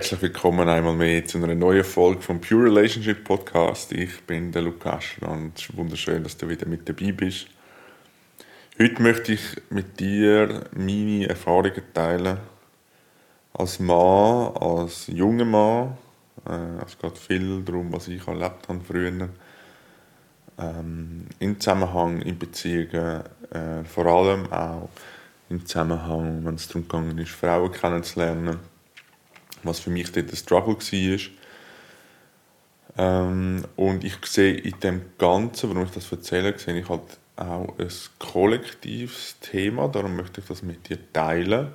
Herzlich willkommen einmal mehr zu einer neuen Folge vom Pure Relationship Podcast. Ich bin der Lukas und es ist wunderschön, dass du wieder mit dabei bist. Heute möchte ich mit dir meine Erfahrungen teilen. Als Mann, als junger Mann. Äh, es geht viel darum, was ich erlebt habe früher. Ähm, Im Zusammenhang, in Beziehungen, äh, vor allem auch im Zusammenhang, wenn es darum ging, Frauen kennenzulernen was für mich dort ein Struggle war. Ähm, und ich sehe in dem Ganzen, warum ich das erzähle, sehe ich halt auch ein kollektives Thema, darum möchte ich das mit dir teilen.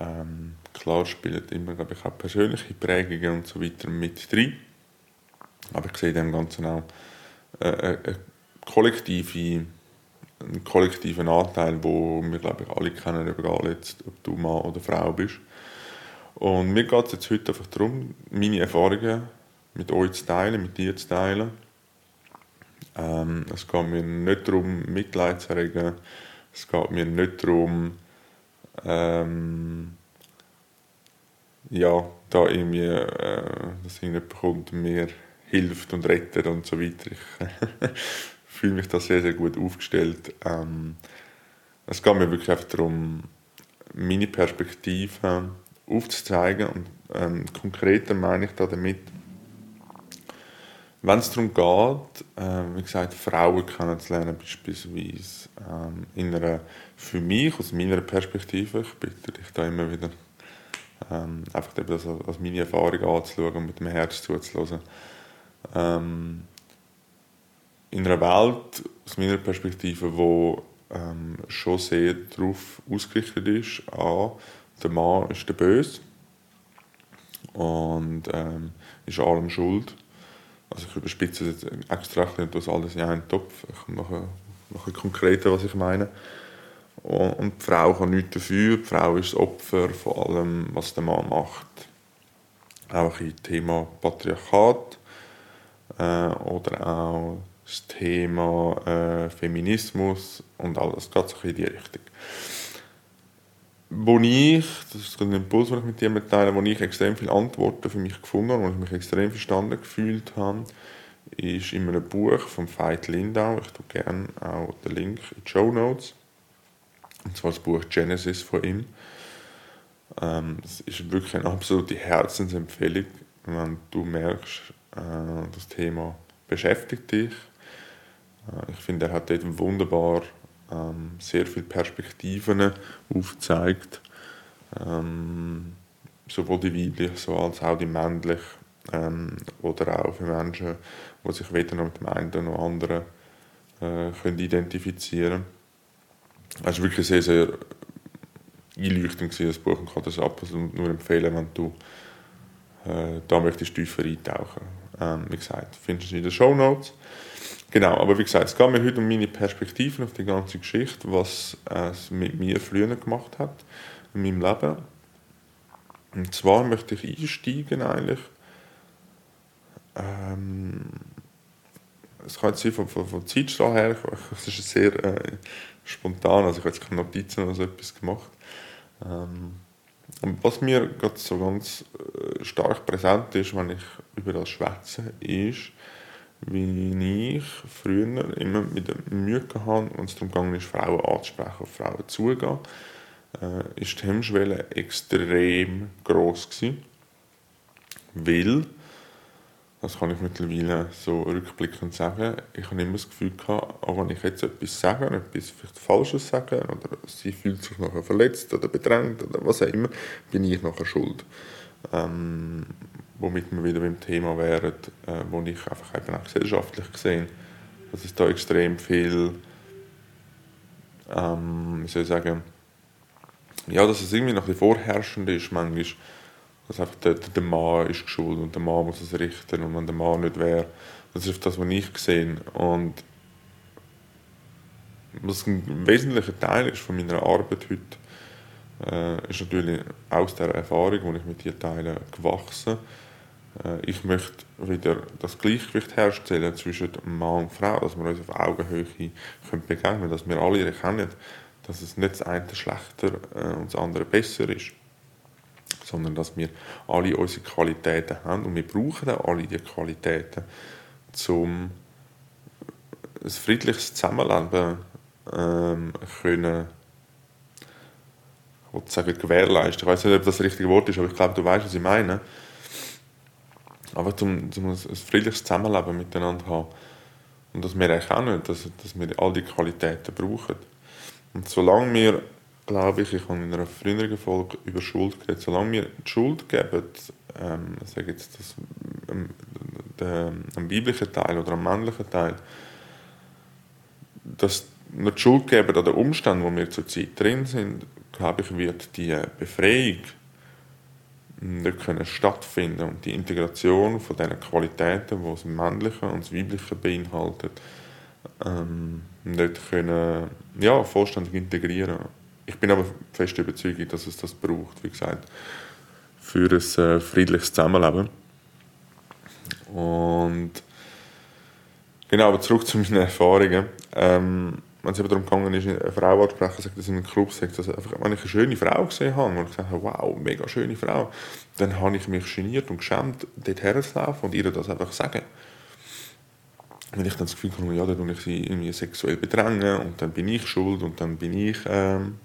Ähm, klar spielen immer, glaube ich, auch persönliche Prägungen und so weiter mit drin, aber ich sehe in dem Ganzen auch äh, äh eine kollektive, einen kollektiven Anteil, wo wir, glaube ich, alle kennen, egal jetzt, ob du Mann oder Frau bist. Und mir geht es jetzt heute einfach darum, meine Erfahrungen mit euch zu teilen, mit dir zu teilen. Ähm, es geht mir nicht darum, Mitleid zu erregen. Es geht mir nicht darum, ähm, ja, da irgendwie, äh, dass irgendjemand kommt und mir hilft und rettet und so weiter. Ich fühle mich da sehr, sehr gut aufgestellt. Ähm, es geht mir wirklich einfach darum, meine Perspektive aufzuzeigen. Und ähm, konkreter meine ich da damit, wenn es darum geht, äh, wie gesagt, Frauen kennenzulernen, beispielsweise ähm, in einer, für mich, aus meiner Perspektive, ich bitte dich da immer wieder, ähm, einfach das als meine Erfahrung anzuschauen und mit dem Herz zuzuhören. Ähm, in einer Welt, aus meiner Perspektive, wo ähm, schon sehr darauf ausgerichtet ist, an der Mann ist der Böse und ähm, ist allem schuld. Also ich überspitze es jetzt extra und das alles in einen Topf. Ich mache, mache konkreter, was ich meine. Und die Frau kann nichts dafür. Die Frau ist das Opfer von allem, was der Mann macht. Auch im Thema Patriarchat äh, oder auch das Thema äh, Feminismus und alles geht so in die Richtung wo ich, das ist ein Impuls, den ich mit dir teile, wo ich extrem viele Antworten für mich gefunden habe, wo ich mich extrem verstanden gefühlt habe, ist in einem Buch von Veit Lindau, ich tue gerne auch den Link in die Show Notes, und zwar das Buch Genesis von ihm. Ähm, das ist wirklich eine absolute Herzensempfehlung, wenn du merkst, äh, das Thema beschäftigt dich. Äh, ich finde, er hat dort wunderbar ähm, sehr viele Perspektiven aufzeigt, ähm, sowohl die weiblich so als auch die männlich ähm, oder auch für Menschen, die sich weder noch mit dem einen noch anderen äh, können identifizieren können. Es war wirklich sehr, sehr einleuchtend, das Buch, und kann das absolut nur empfehlen, wenn du äh, da möchtest tiefer eintauchen. Ähm, wie gesagt, findest du in den Show Notes. Genau, aber wie gesagt, es geht mir heute um meine Perspektiven auf die ganze Geschichte, was es mit mir früher gemacht hat in meinem Leben. Und zwar möchte ich einsteigen eigentlich. Ähm, es kann jetzt sein von, von, von Zeitstrahl her, es ist sehr äh, spontan, also ich habe jetzt keine Notizen oder so etwas gemacht. Ähm, und was mir gerade so ganz äh, stark präsent ist, wenn ich über das schwätze, ist, wie ich früher immer mit der Mühe hatte, wenn es darum ging, Frauen anzusprechen, auf Frauen zugehen, äh, ist die Hemmschwelle extrem groß gewesen, weil, das kann ich mittlerweile so rückblickend sagen, ich habe immer das Gefühl gehabt, auch wenn ich jetzt etwas sage, etwas vielleicht Falsches sage, oder sie fühlt sich nachher verletzt oder bedrängt oder was auch immer, bin ich nachher schuld. Ähm, womit wir wieder beim Thema wären, äh, wo ich einfach eben auch gesellschaftlich gesehen, dass es da extrem viel, ähm, wie soll ich sagen, ja, dass es irgendwie noch ein vorherrschend ist, manchmal, dass einfach der, der Mann ist schuld und der Mann muss es richten und wenn der Mann nicht wäre, das ist das, was ich gesehen und was ein wesentlicher Teil ist von meiner Arbeit heute, äh, ist natürlich aus der Erfahrung, die ich mit dir teile, gewachsen ich möchte wieder das Gleichgewicht herstellen zwischen Mann und Frau, dass wir uns auf Augenhöhe können begegnen können, dass wir alle erkennen, dass es nicht das eine schlechter äh, und das andere besser ist, sondern dass wir alle unsere Qualitäten haben und wir brauchen auch alle diese Qualitäten, um ein friedliches Zusammenleben ähm, können ich sagen, gewährleisten. Ich weiß nicht, ob das das richtige Wort ist, aber ich glaube, du weißt, was ich meine. Aber zum, zum ein friedliches Zusammenleben miteinander haben. Und das merke ich auch nicht, dass, dass wir all die Qualitäten brauchen. Und solange wir, glaube ich, ich habe in einer früheren Folge über Schuld geredet, solange wir die Schuld geben, ähm, ich sage jetzt das, ähm, dem biblischen Teil oder am männlichen Teil, dass wir die Schuld geben an den Umständen, wo wir zurzeit drin sind, glaube ich, wird die Befreiung nicht können stattfinden und die Integration von diesen Qualitäten, die das Männliche und das Weibliche beinhaltet, ähm, nicht können, ja, vollständig integrieren. Ich bin aber fest überzeugt, dass es das braucht, wie gesagt, für ein äh, friedliches Zusammenleben. Und genau, aber zurück zu meinen Erfahrungen. Ähm, wenn es eben darum gegangen ist, eine Frau anzusprechen, sagt das in einem Club, sagt das einfach, wenn ich eine schöne Frau gesehen habe und gesagt habe, wow, mega schöne Frau, dann habe ich mich geniert und geschämt, dort herzulaufen und ihr das einfach sagen. Wenn ich dann das Gefühl habe, ja, dann ich sie irgendwie sexuell bedrängen und dann bin ich schuld und dann bin ich, ähm,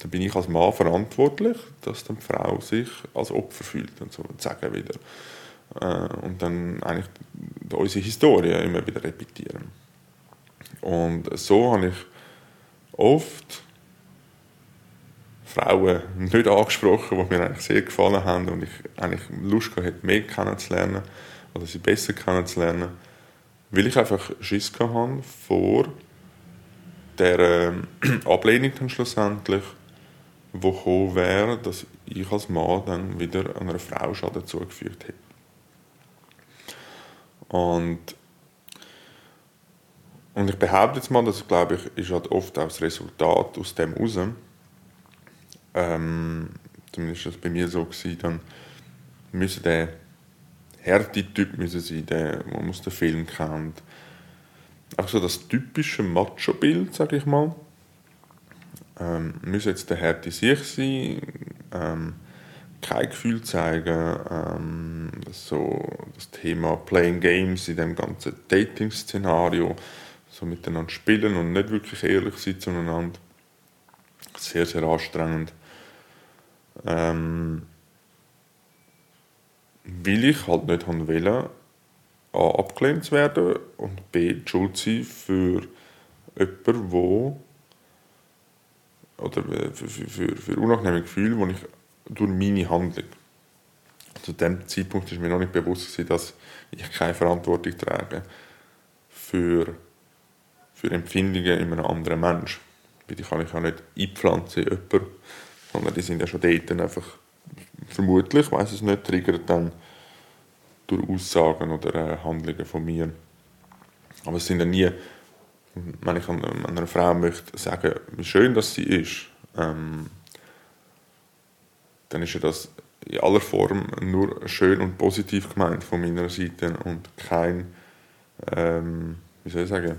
dann bin ich als Mann verantwortlich, dass dann die Frau sich als Opfer fühlt und so und sagen wieder. Äh, und dann eigentlich unsere Historie immer wieder repetieren. Und so habe ich oft Frauen nicht angesprochen, die mir eigentlich sehr gefallen haben und ich eigentlich Lust hatte, mehr kennenzulernen oder sie besser kennenzulernen, weil ich einfach Schiss hatte vor der ähm, Ablehnung dann schlussendlich, wo gekommen wäre, dass ich als Mann dann wieder einer Frau Schaden zugefügt hätte. Und und ich behaupte jetzt mal, das glaube ich, ist halt oft auch das Resultat aus dem raus. Ähm, zumindest war das bei mir so, gewesen, dann müssen der Härtetyp müssen sein, der, man muss den Film kennt. Auch so das typische Macho-Bild, sage ich mal. Ähm, muss jetzt der Härte sich sein, ähm, kein Gefühl zeigen, ähm, so das Thema Playing Games in dem ganzen Dating-Szenario, so miteinander spielen und nicht wirklich ehrlich sein zueinander. Sehr, sehr anstrengend. Ähm, weil ich halt nicht wollte, A, abgelehnt zu werden und B, Schuld sein für jemanden, wo oder für, für, für, für unangenehme Gefühle, die ich durch meine Handlung. Zu dem Zeitpunkt ist mir noch nicht bewusst, dass ich keine Verantwortung trage für für Empfindungen in einem anderen Mensch. Weil die kann ich auch nicht einpflanzen in jemanden, sondern die sind ja schon dort einfach vermutlich, ich weiß es nicht, triggert dann durch Aussagen oder äh, Handlungen von mir. Aber es sind ja nie, wenn ich einer Frau möchte sagen, wie schön dass sie ist, ähm, dann ist ja das in aller Form nur schön und positiv gemeint von meiner Seite und kein, ähm, wie soll ich sagen,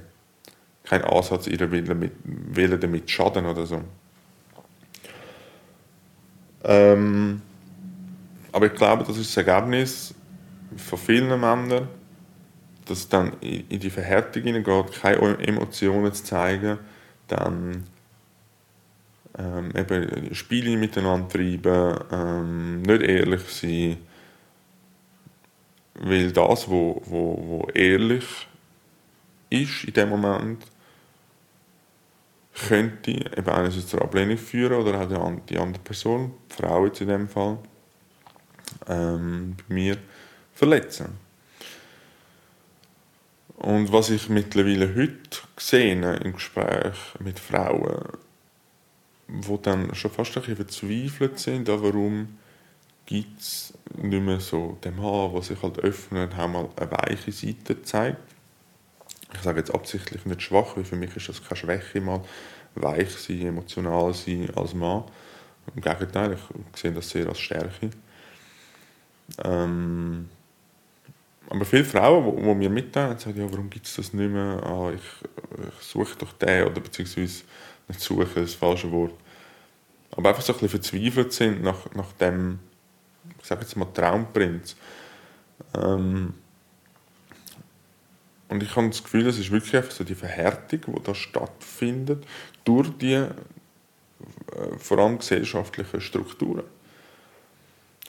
kein Ansatz, ihrer Wille, mit, Wille damit schaden oder so. Ähm, aber ich glaube, das ist das Ergebnis von vielen Männern, dass dann in die Verhärtung hineingeht, keine Emotionen zu zeigen, dann ähm, eben Spiele miteinander treiben, ähm, nicht ehrlich sein, weil das, wo, wo, wo ehrlich ist in dem Moment, könnte eben einerseits zur Ablehnung führen oder auch die andere Person, die Frau jetzt in dem Fall, ähm, bei mir verletzen. Und was ich mittlerweile heute sehe im Gespräch mit Frauen, die dann schon fast ein bisschen verzweifelt sind, warum gibt es nicht mehr so den Mann, der sich halt öffnet, auch mal eine weiche Seite zeigt ich sage jetzt absichtlich nicht schwach, weil für mich ist das keine Schwäche, mal weich sein, emotional sein als Mann. Im Gegenteil, ich sehe das sehr als Stärke. Ähm, aber viele Frauen, die, mir mitteilen, sagen, ja, warum gibt es das nicht mehr? Ah, ich, ich suche doch den, oder beziehungsweise nicht suche, das falsche Wort. aber einfach so ein bisschen verzweifelt sind nach, nach dem, ich sage jetzt mal Traumprinz. Ähm, und ich habe das Gefühl, es ist wirklich einfach so die Verhärtung, die da stattfindet, durch die äh, vor allem gesellschaftlichen Strukturen.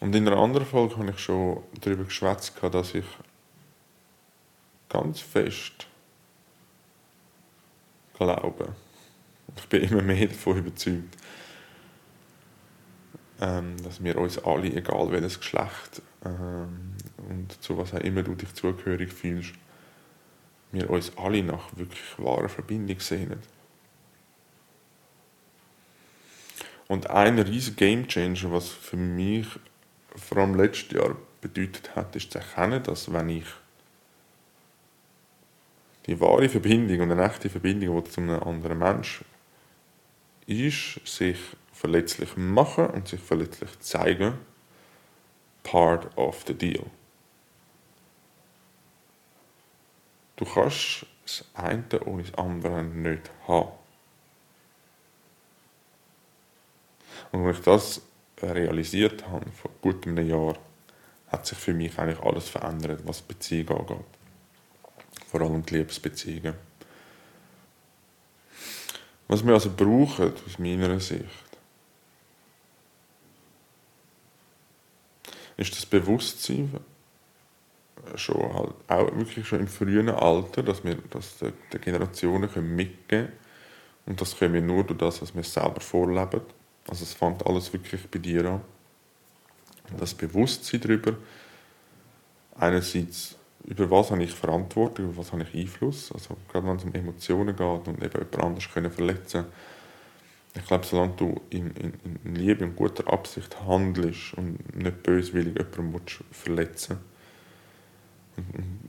Und in einer anderen Folge habe ich schon darüber geschwätzt, dass ich ganz fest glaube, ich bin immer mehr davon überzeugt, ähm, dass wir uns alle, egal welches Geschlecht ähm, und zu was auch immer du dich zugehörig fühlst, wir uns alle nach wirklich wahrer Verbindung sehnen. Und ein riesiger Gamechanger, was für mich vor allem letztes Jahr bedeutet hat, ist zu erkennen, dass wenn ich die wahre Verbindung und eine echte Verbindung, die zu einem anderen Menschen ist, sich verletzlich machen und sich verletzlich zeigen, part of the deal. Du kannst das eine ohne das andere nicht haben. Und als ich das realisiert habe, vor gut einem Jahr, hat sich für mich eigentlich alles verändert, was Beziehungen angeht. Vor allem die Liebesbeziehungen. Was wir also brauchen, aus meiner Sicht, ist das Bewusstsein, schon halt auch wirklich schon im frühen Alter, dass wir das den Generationen mitgeben können. Und das können wir nur durch das, was wir selber vorleben. Also es fängt alles wirklich bei dir an. Das Bewusstsein darüber, einerseits über was habe ich Verantwortung, über was habe ich Einfluss, also gerade wenn es um Emotionen geht und eben jemand anderes können verletzen ich glaube, solange du in, in, in Liebe und guter Absicht handelst und nicht böswillig jemanden verletzen und,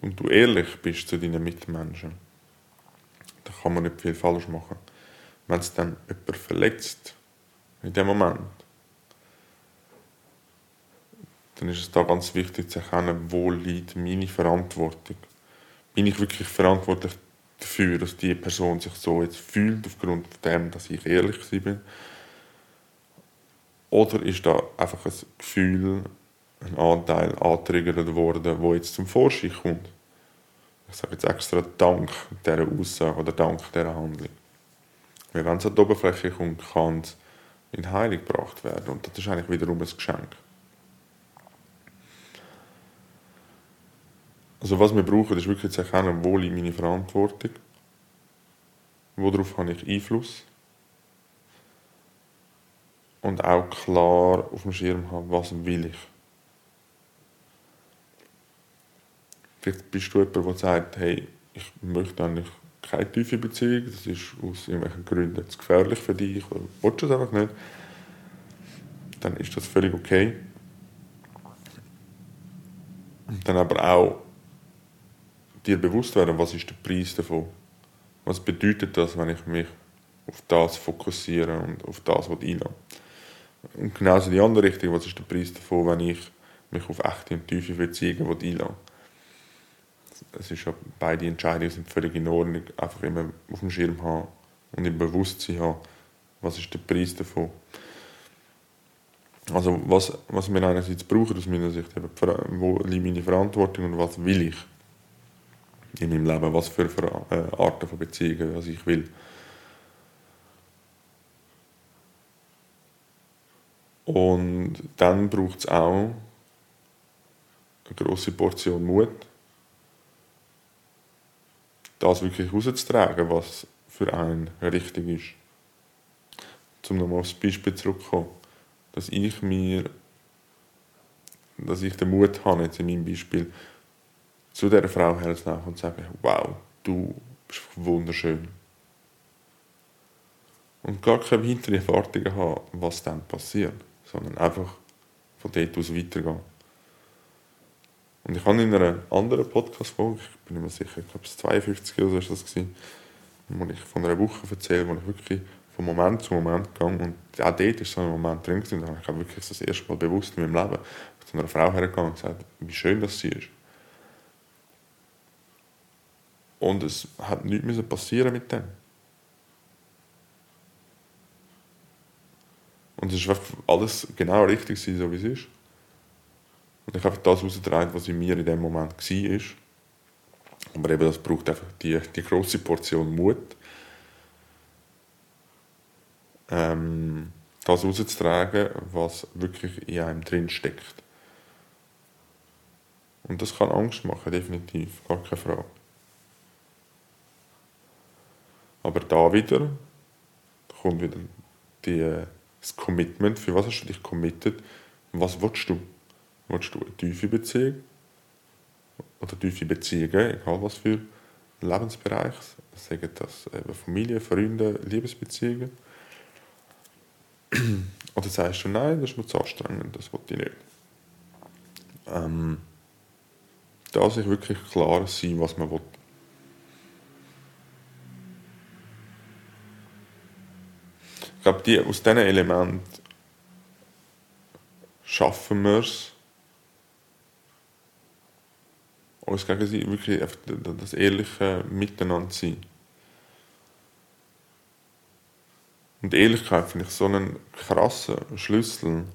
und du ehrlich bist zu deinen Mitmenschen, dann kann man nicht viel falsch machen. Wenn es dann jemand verletzt, in dem Moment, dann ist es da ganz wichtig zu erkennen, wo liegt meine Verantwortung. Bin ich wirklich verantwortlich dafür, dass die Person sich so jetzt fühlt, aufgrund dem, dass ich ehrlich bin? Oder ist da einfach ein Gefühl, ein Anteil angetriggert worden, wo jetzt zum Vorschein kommt? Ich sage jetzt extra Dank dieser Aussage oder Dank dieser Handlung. Weil wenn es an die Oberfläche kommt, kann es in Heilung gebracht werden. Und das ist eigentlich wiederum ein Geschenk. Also was wir brauchen, ist wirklich zu erkennen, wo liegt meine Verantwortung, worauf habe ich Einfluss und auch klar auf dem Schirm haben, was will ich. Vielleicht bist du jemand, der sagt, hey, ich möchte eigentlich keine tiefe Beziehung, das ist aus irgendwelchen Gründen zu gefährlich für dich oder willst du es einfach nicht, dann ist das völlig okay. Und dann aber auch dir bewusst werden, was ist der Preis davon? Was bedeutet das, wenn ich mich auf das fokussiere und auf das einlasse? Und genauso die andere Richtung, was ist der Preis davon, wenn ich mich auf echte und tiefe Beziehungen einlasse? Es ist ja, beide Entscheidungen sind völlig in Ordnung. Einfach immer auf dem Schirm haben und im Bewusstsein haben, was ist der Preis davon. Also was, was wir einerseits brauchen aus meiner Sicht, eben, wo liegt meine Verantwortung und was will ich in meinem Leben, was für, äh, Arten von Beziehungen was ich will. Und dann braucht es auch eine große Portion Mut, das wirklich rauszutragen, was für einen richtig ist. Um nochmal aufs Beispiel zurückzukommen, dass ich mir, dass ich den Mut habe, jetzt in meinem Beispiel, zu dieser Frau herzulaufen und zu sagen, wow, du bist wunderschön. Und gar keine weiteren Erwartungen haben, was dann passiert, sondern einfach von dort aus weitergehen. Und ich habe in einer anderen Podcast-Folge, ich bin mehr sicher, ich glaube es 52 oder so ist das wo ich von einer Woche erzähle, wo ich wirklich von Moment zu Moment gegangen und auch dort ist so ein Moment drin gewesen, da habe ich wirklich das erste Mal bewusst in meinem Leben zu einer Frau hergegangen und gesagt, wie schön das sie ist. Und es hat nichts passieren mit dem. Und es ist alles genau richtig, so wie es ist. Und ich habe das herausgetragen, was in mir in dem Moment war. Aber eben, das braucht einfach die, die grosse Portion Mut. Ähm, das rauszutragen, was wirklich in einem drin steckt. Und das kann Angst machen, definitiv, gar keine Frage. Aber da wieder kommt wieder die, das Commitment. Für was hast du dich committed? Was willst du? Willst du eine tiefe Beziehung? Oder tiefe Beziehungen, egal was für Lebensbereich. Sagen das eben Familie, Freunde, Liebesbeziehungen. Oder sagst du, nein, das ist mir zu anstrengend, das will ich nicht. Ähm, da sich wirklich klar sein, was man will. Ich glaube, die, aus diesen Elementen schaffen wir es, uns gegenseitig wirklich das ehrliche Miteinander sein. Und Ehrlichkeit finde ich so einen krassen Schlüssel.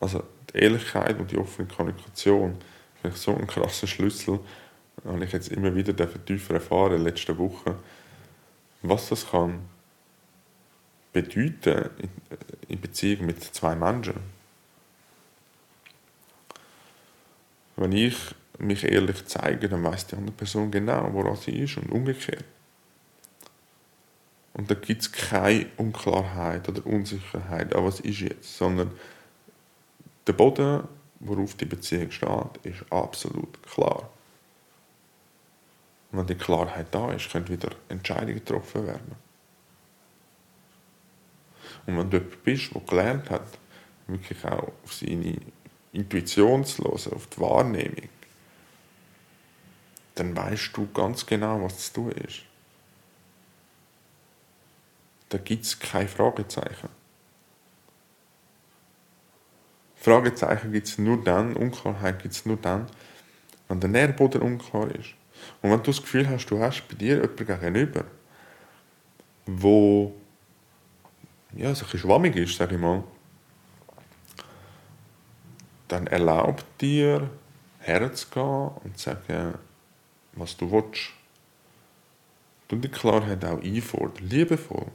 Also die Ehrlichkeit und die offene Kommunikation finde ich so einen krassen Schlüssel. Habe ich jetzt immer wieder tiefer erfahren in den letzten Wochen, was das kann bedeuten in Beziehung mit zwei Menschen. Wenn ich mich ehrlich zeige, dann weiß die andere Person genau, woran sie ist und umgekehrt. Und da gibt es keine Unklarheit oder Unsicherheit, aber was ist jetzt, sondern der Boden, worauf die Beziehung steht, ist absolut klar. Und wenn die Klarheit da ist, können wieder Entscheidungen getroffen werden. Und wenn du jemand bist, der gelernt hat, wirklich auch auf seine Intuition zu hören, auf die Wahrnehmung, dann weißt du ganz genau, was zu tun ist da gibt es keine Fragezeichen. Fragezeichen gibt es nur dann, Unklarheit gibt es nur dann, wenn der Nährboden unklar ist. Und wenn du das Gefühl hast, du hast bei dir jemanden gegenüber, wo ja, so ein schwammig ist, sage ich mal, dann erlaubt dir, herzugehen und zu sagen, was du willst. Du die Klarheit auch einfordern, liebevoll.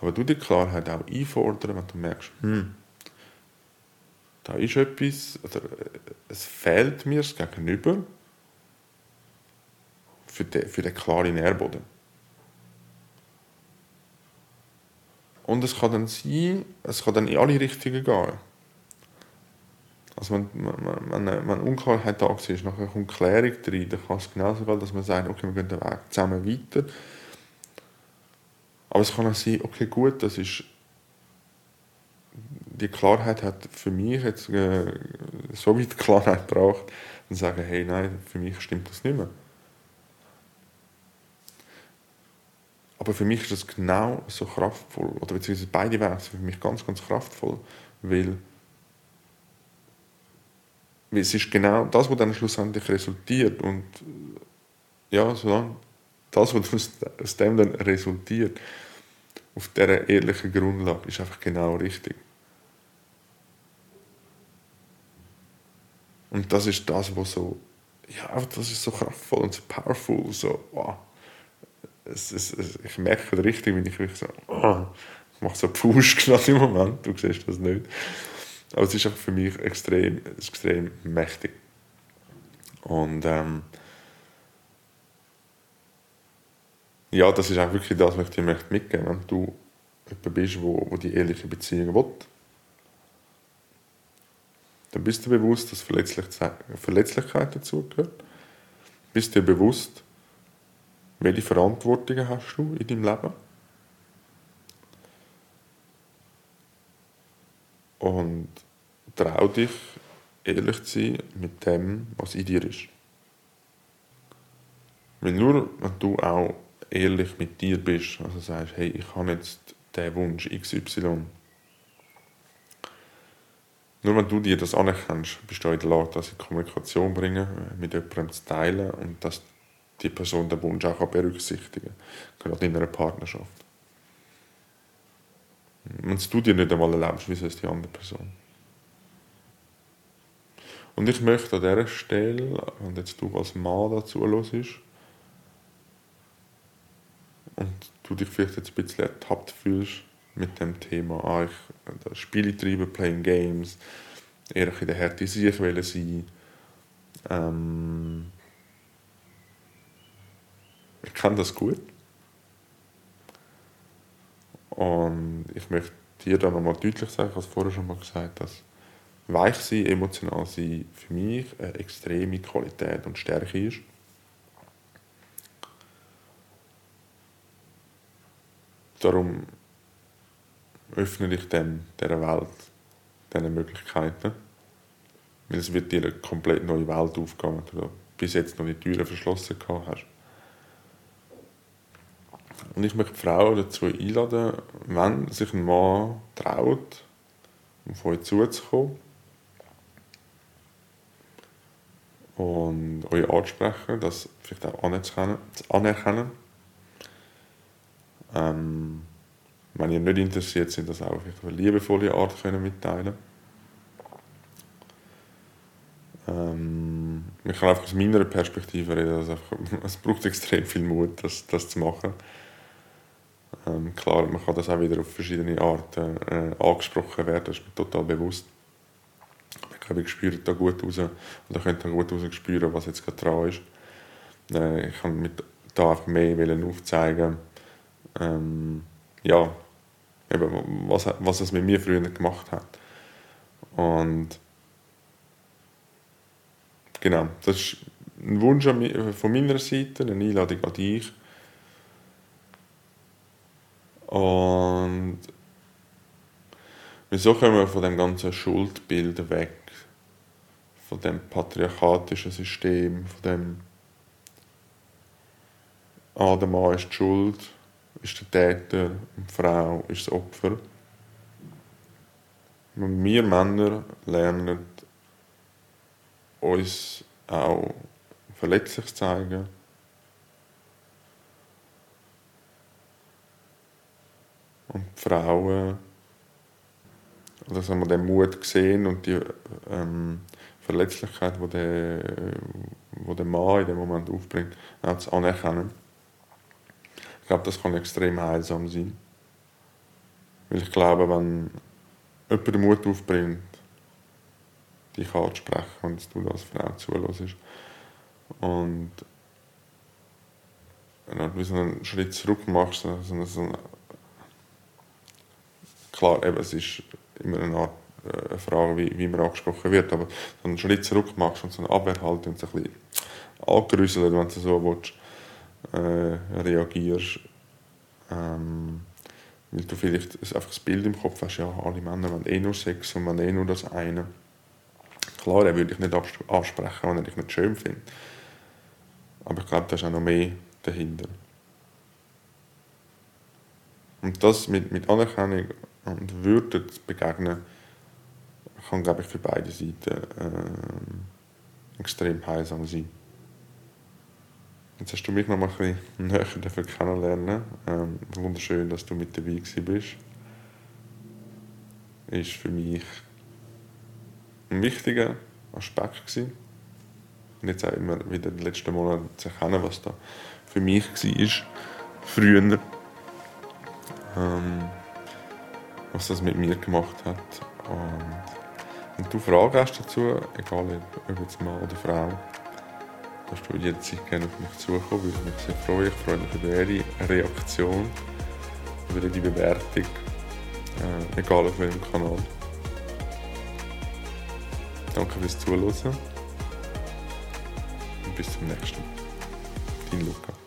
Aber du die Klarheit auch einfordern, wenn du merkst, hm, da ist etwas, oder äh, es fehlt mir das Gegenüber für den, für den klaren Nährboden. Und es kann dann sein, es kann dann in alle Richtungen gehen. Also wenn, wenn, wenn, wenn Unklarheit da ist, nachher kommt Klärung rein, dann kann es genauso sein, dass man sagt, okay, wir gehen den Weg zusammen weiter aber es kann auch sein, okay, gut, das ist die Klarheit hat für mich jetzt äh, so weit Klarheit gebracht, und sagen, hey, nein, für mich stimmt das nicht mehr. Aber für mich ist das genau so kraftvoll, oder beziehungsweise beide Wege sind für mich ganz, ganz kraftvoll, weil es ist genau das, was dann schlussendlich resultiert und ja, solange das, was aus dem dann resultiert, auf dieser ehrlichen Grundlage, ist einfach genau richtig. Und das ist das, was so, ja, das ist so kraftvoll und so powerful, so, wow. Es, es, es, ich merke richtig, wenn ich wirklich so, oh, ich mache so Push gerade im Moment, du siehst das nicht. Aber es ist auch für mich extrem, extrem mächtig. Und ähm, ja, das ist auch wirklich das, was ich dir möchte mitgeben möchte. Wenn du jemand bist, wo, wo die ehrliche Beziehung will, dann bist du bewusst, dass Verletzlichkeit dazugehört. Bist dir bewusst, welche Verantwortungen hast du in deinem Leben. Und trau dich, ehrlich zu sein mit dem, was in dir ist. Weil nur, wenn du auch ehrlich mit dir bist, also sagst, hey, ich habe jetzt den Wunsch XY. Nur wenn du dir das anerkennst, bist du in der Lage, das in Kommunikation zu bringen, mit jemandem zu teilen und dass die Person den Wunsch auch berücksichtigen kann, gerade in einer Partnerschaft. Wenn du dir nicht einmal erlaubst, wie soll es die andere Person? Und ich möchte an dieser Stelle, wenn jetzt du als Mann dazu hörst, und du dich vielleicht jetzt ein bisschen ertappt fühlst mit dem Thema, ah, ich Spiele treiben, playing games, eher in der Härte sich sein. Ähm, ich kann das gut. Und ich möchte dir dann nochmal deutlich sagen, ich habe es vorher schon mal gesagt, dass weich sein, emotional sein für mich eine extreme Qualität und Stärke ist. Darum öffne ich dem, dieser Welt diese Möglichkeiten. Weil es wird dir eine komplett neue Welt aufgehen, wenn du bis jetzt noch die Türen verschlossen hast. Und ich möchte Frauen dazu einladen, wenn sich ein Mann traut, auf euch zuzukommen und euch anzusprechen, das vielleicht auch anerkennen. anerkennen. Ähm, wenn ihr nicht interessiert seid, das auch auf eine liebevolle Art können mitteilen ähm, Ich kann einfach aus meiner Perspektive reden, also einfach, es braucht extrem viel Mut, das, das zu machen. Ähm, klar, man kann das auch wieder auf verschiedene Arten äh, angesprochen werden, das ist mir total bewusst. Ich glaube, ich spüre da gut raus oder könnte gut raus spüren, was jetzt gerade dran ist. Äh, ich kann mit da einfach mehr aufzeigen, ähm, ja, eben, was, was es mit mir früher gemacht hat. Und genau, das ist ein Wunsch von meiner Seite, eine Einladung an dich, Und wieso kommen wir von dem ganzen Schuldbild weg? Von dem patriarchatischen System, von dem ah, der Mann ist die Schuld, ist der Täter und die Frau ist das Opfer. Und wir Männer lernen uns auch verletzlich zu zeigen, Und die Frauen, dass wir den Mut sehen und die ähm, Verletzlichkeit, die der, wo der Mann in dem Moment aufbringt, auch zu anerkennen. Ich glaube, das kann extrem heilsam sein. Weil ich glaube, wenn jemand den Mut aufbringt, dich anzusprechen, wenn du als Frau zuhörst, und wenn du einen Schritt zurück machst, so einen klar, eben, es ist immer eine Art äh, eine Frage, wie, wie man angesprochen wird, aber so einen Schritt zurück machst und so eine Abwehrhaltung und so ein bisschen angerüsselt, wenn du so willst, äh, reagierst, ähm, weil du vielleicht einfach das Bild im Kopf hast, ja, alle Männer wollen eh nur Sex und wollen eh nur das eine. Klar, er würde ich nicht ansprechen, wenn er dich nicht schön findet. Aber ich glaube, da ist auch noch mehr dahinter. Und das mit, mit Anerkennung und Würde zu begegnen, kann, glaube ich, für beide Seiten äh, extrem heilsam sein. Jetzt hast du mich noch mal ein bisschen näher dafür kennenlernen. Ähm, wunderschön, dass du mit dabei bist. Ist für mich ein wichtiger Aspekt gewesen. Und jetzt auch immer wieder den letzten Monaten zu erkennen, was da für mich war, früher. Ähm, was das mit mir gemacht hat. Und wenn du Fragen hast dazu, egal ob jetzt Mann oder Frau, darfst du jederzeit gerne auf mich zukommen, würde mich sehr freuen. Ich freue mich über jede Reaktion, über jede Bewertung, äh, egal auf welchem Kanal. Danke fürs Zuhören und bis zum nächsten Mal. Dein Luca.